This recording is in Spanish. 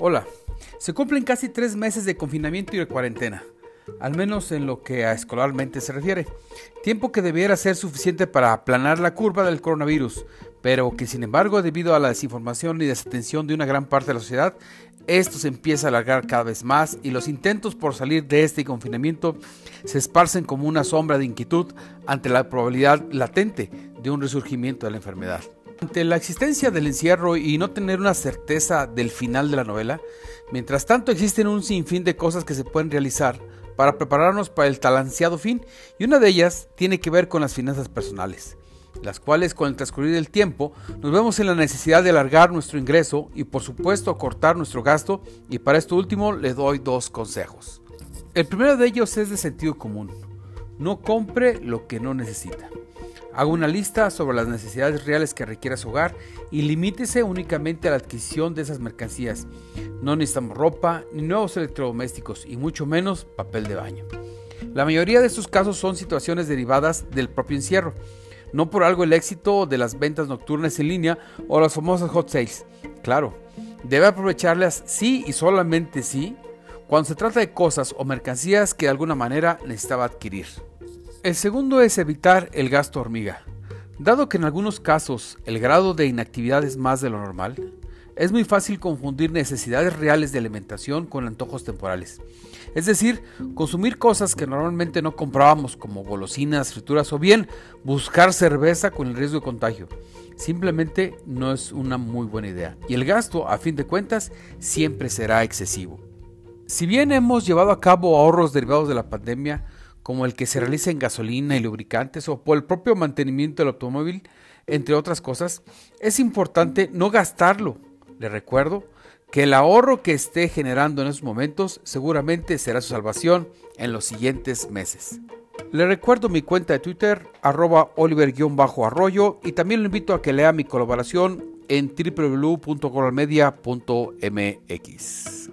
Hola, se cumplen casi tres meses de confinamiento y de cuarentena, al menos en lo que a escolarmente se refiere. Tiempo que debiera ser suficiente para aplanar la curva del coronavirus, pero que sin embargo debido a la desinformación y desatención de una gran parte de la sociedad, esto se empieza a alargar cada vez más y los intentos por salir de este confinamiento se esparcen como una sombra de inquietud ante la probabilidad latente de un resurgimiento de la enfermedad. Ante la existencia del encierro y no tener una certeza del final de la novela, mientras tanto existen un sinfín de cosas que se pueden realizar para prepararnos para el tal ansiado fin y una de ellas tiene que ver con las finanzas personales, las cuales con el transcurrir del tiempo nos vemos en la necesidad de alargar nuestro ingreso y por supuesto cortar nuestro gasto y para esto último le doy dos consejos. El primero de ellos es de sentido común, no compre lo que no necesita. Haga una lista sobre las necesidades reales que requiera su hogar y limítese únicamente a la adquisición de esas mercancías. No necesitamos ropa, ni nuevos electrodomésticos y mucho menos papel de baño. La mayoría de estos casos son situaciones derivadas del propio encierro, no por algo el éxito de las ventas nocturnas en línea o las famosas hot sales. Claro, debe aprovecharlas sí y solamente sí cuando se trata de cosas o mercancías que de alguna manera necesitaba adquirir. El segundo es evitar el gasto hormiga. Dado que en algunos casos el grado de inactividad es más de lo normal, es muy fácil confundir necesidades reales de alimentación con antojos temporales. Es decir, consumir cosas que normalmente no comprábamos como golosinas, frituras o bien buscar cerveza con el riesgo de contagio. Simplemente no es una muy buena idea y el gasto, a fin de cuentas, siempre será excesivo. Si bien hemos llevado a cabo ahorros derivados de la pandemia, como el que se realiza en gasolina y lubricantes o por el propio mantenimiento del automóvil, entre otras cosas, es importante no gastarlo. Le recuerdo que el ahorro que esté generando en esos momentos seguramente será su salvación en los siguientes meses. Le recuerdo mi cuenta de Twitter, arroba oliver-arroyo, y también lo invito a que lea mi colaboración en www.coralmedia.mx.